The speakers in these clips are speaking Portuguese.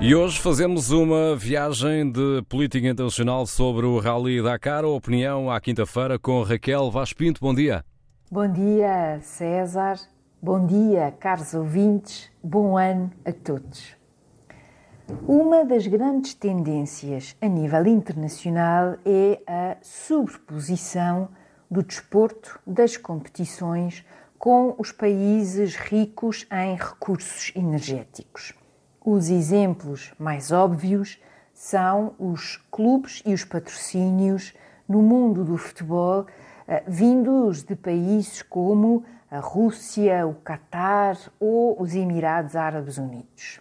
E hoje fazemos uma viagem de política internacional sobre o Rally Dakar. A opinião à quinta-feira com Raquel Vaz Pinto. Bom dia. Bom dia, César. Bom dia, caros ouvintes. Bom ano a todos. Uma das grandes tendências a nível internacional é a sobreposição do desporto das competições com os países ricos em recursos energéticos. Os exemplos mais óbvios são os clubes e os patrocínios no mundo do futebol, eh, vindos de países como a Rússia, o Catar ou os Emirados Árabes Unidos.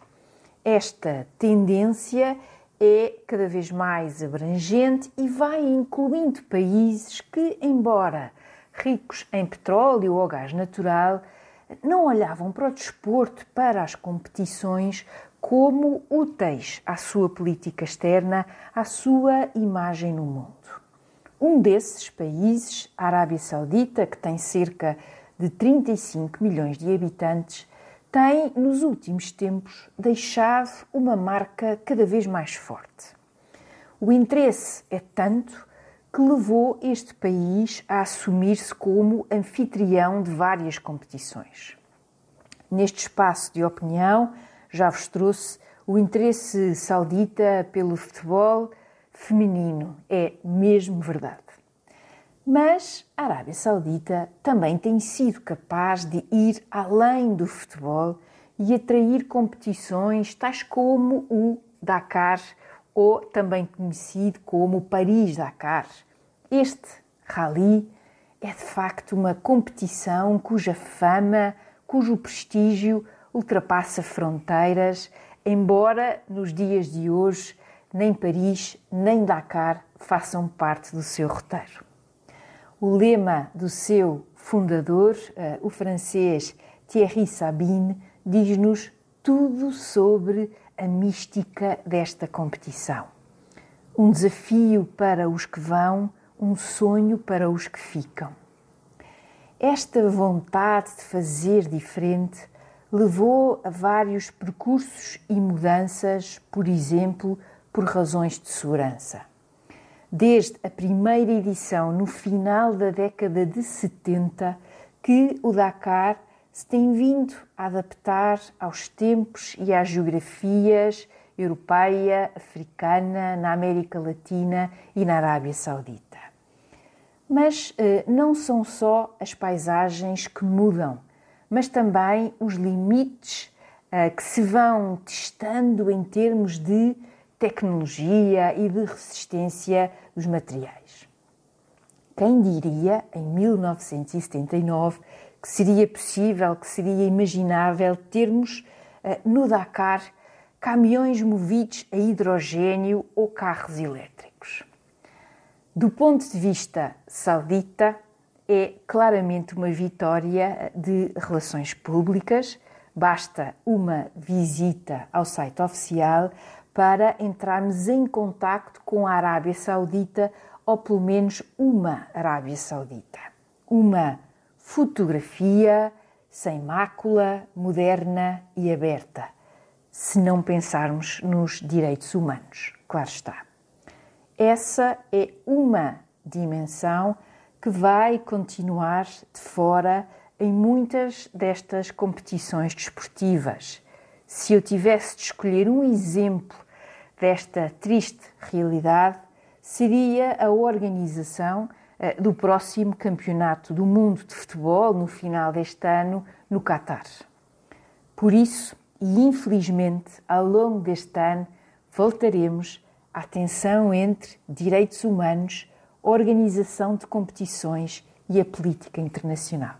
Esta tendência é cada vez mais abrangente e vai incluindo países que, embora ricos em petróleo ou gás natural, não olhavam para o desporto, para as competições, como úteis à sua política externa, à sua imagem no mundo. Um desses países, a Arábia Saudita, que tem cerca de 35 milhões de habitantes, tem, nos últimos tempos, deixado uma marca cada vez mais forte. O interesse é tanto que levou este país a assumir-se como anfitrião de várias competições. Neste espaço de opinião, já vos trouxe o interesse saudita pelo futebol feminino. É mesmo verdade. Mas a Arábia Saudita também tem sido capaz de ir além do futebol e atrair competições tais como o Dakar, ou também conhecido como Paris-Dakar. Este rally é de facto uma competição cuja fama, cujo prestígio ultrapassa fronteiras, embora nos dias de hoje nem Paris nem Dakar façam parte do seu roteiro. O lema do seu fundador, uh, o francês Thierry Sabine, diz-nos tudo sobre a mística desta competição. Um desafio para os que vão, um sonho para os que ficam. Esta vontade de fazer diferente levou a vários percursos e mudanças, por exemplo, por razões de segurança. Desde a primeira edição, no final da década de 70, que o Dakar se tem vindo a adaptar aos tempos e às geografias europeia, africana, na América Latina e na Arábia Saudita. Mas eh, não são só as paisagens que mudam, mas também os limites uh, que se vão testando em termos de tecnologia e de resistência dos materiais. Quem diria, em 1979, que seria possível, que seria imaginável termos uh, no Dakar caminhões movidos a hidrogênio ou carros elétricos? Do ponto de vista saudita, é claramente uma vitória de relações públicas. Basta uma visita ao site oficial para entrarmos em contacto com a Arábia Saudita ou pelo menos uma Arábia Saudita. Uma fotografia sem mácula, moderna e aberta, se não pensarmos nos direitos humanos, claro está. Essa é uma dimensão que vai continuar de fora em muitas destas competições desportivas. Se eu tivesse de escolher um exemplo desta triste realidade, seria a organização eh, do próximo Campeonato do Mundo de Futebol no final deste ano no Catar. Por isso, e infelizmente, ao longo deste ano, voltaremos à tensão entre direitos humanos organização de competições e a política internacional.